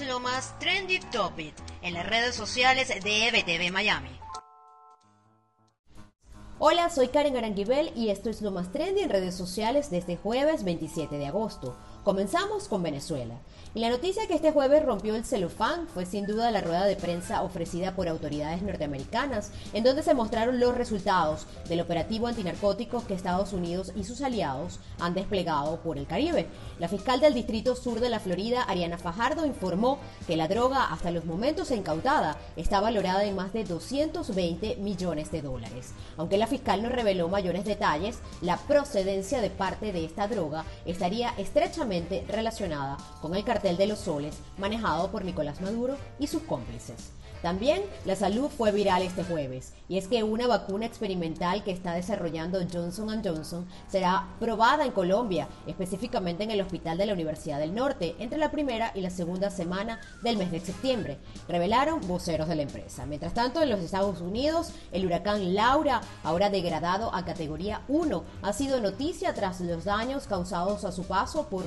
lo más trendy topic en las redes sociales de EBTV Miami. Hola, soy Karen Aranguibel y esto es lo más trendy en redes sociales desde jueves 27 de agosto. Comenzamos con Venezuela. Y la noticia que este jueves rompió el celofán fue sin duda la rueda de prensa ofrecida por autoridades norteamericanas, en donde se mostraron los resultados del operativo antinarcóticos que Estados Unidos y sus aliados han desplegado por el Caribe. La fiscal del Distrito Sur de la Florida, Ariana Fajardo, informó que la droga hasta los momentos incautada está valorada en más de 220 millones de dólares. Aunque la fiscal no reveló mayores detalles, la procedencia de parte de esta droga estaría estrechamente relacionada con el cartel de los Soles, manejado por Nicolás Maduro y sus cómplices. También la salud fue viral este jueves, y es que una vacuna experimental que está desarrollando Johnson Johnson será probada en Colombia, específicamente en el Hospital de la Universidad del Norte, entre la primera y la segunda semana del mes de septiembre, revelaron voceros de la empresa. Mientras tanto, en los Estados Unidos, el huracán Laura, ahora degradado a categoría 1, ha sido noticia tras los daños causados a su paso por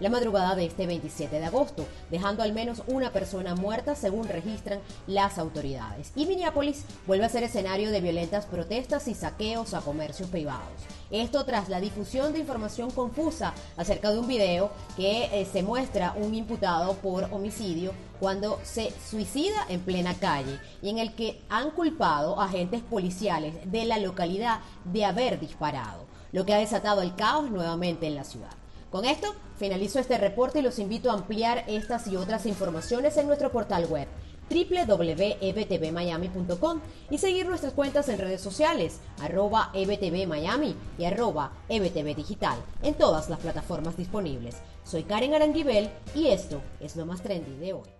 La madrugada de este 27 de agosto, dejando al menos una persona muerta según registran las autoridades. Y Minneapolis vuelve a ser escenario de violentas protestas y saqueos a comercios privados. Esto tras la difusión de información confusa acerca de un video que eh, se muestra un imputado por homicidio cuando se suicida en plena calle y en el que han culpado agentes policiales de la localidad de haber disparado, lo que ha desatado el caos nuevamente en la ciudad. Con esto finalizo este reporte y los invito a ampliar estas y otras informaciones en nuestro portal web www.ebtvmiami.com y seguir nuestras cuentas en redes sociales, arroba ebtvmiami y arroba ebtvdigital, en todas las plataformas disponibles. Soy Karen Aranguibel y esto es lo más trendy de hoy.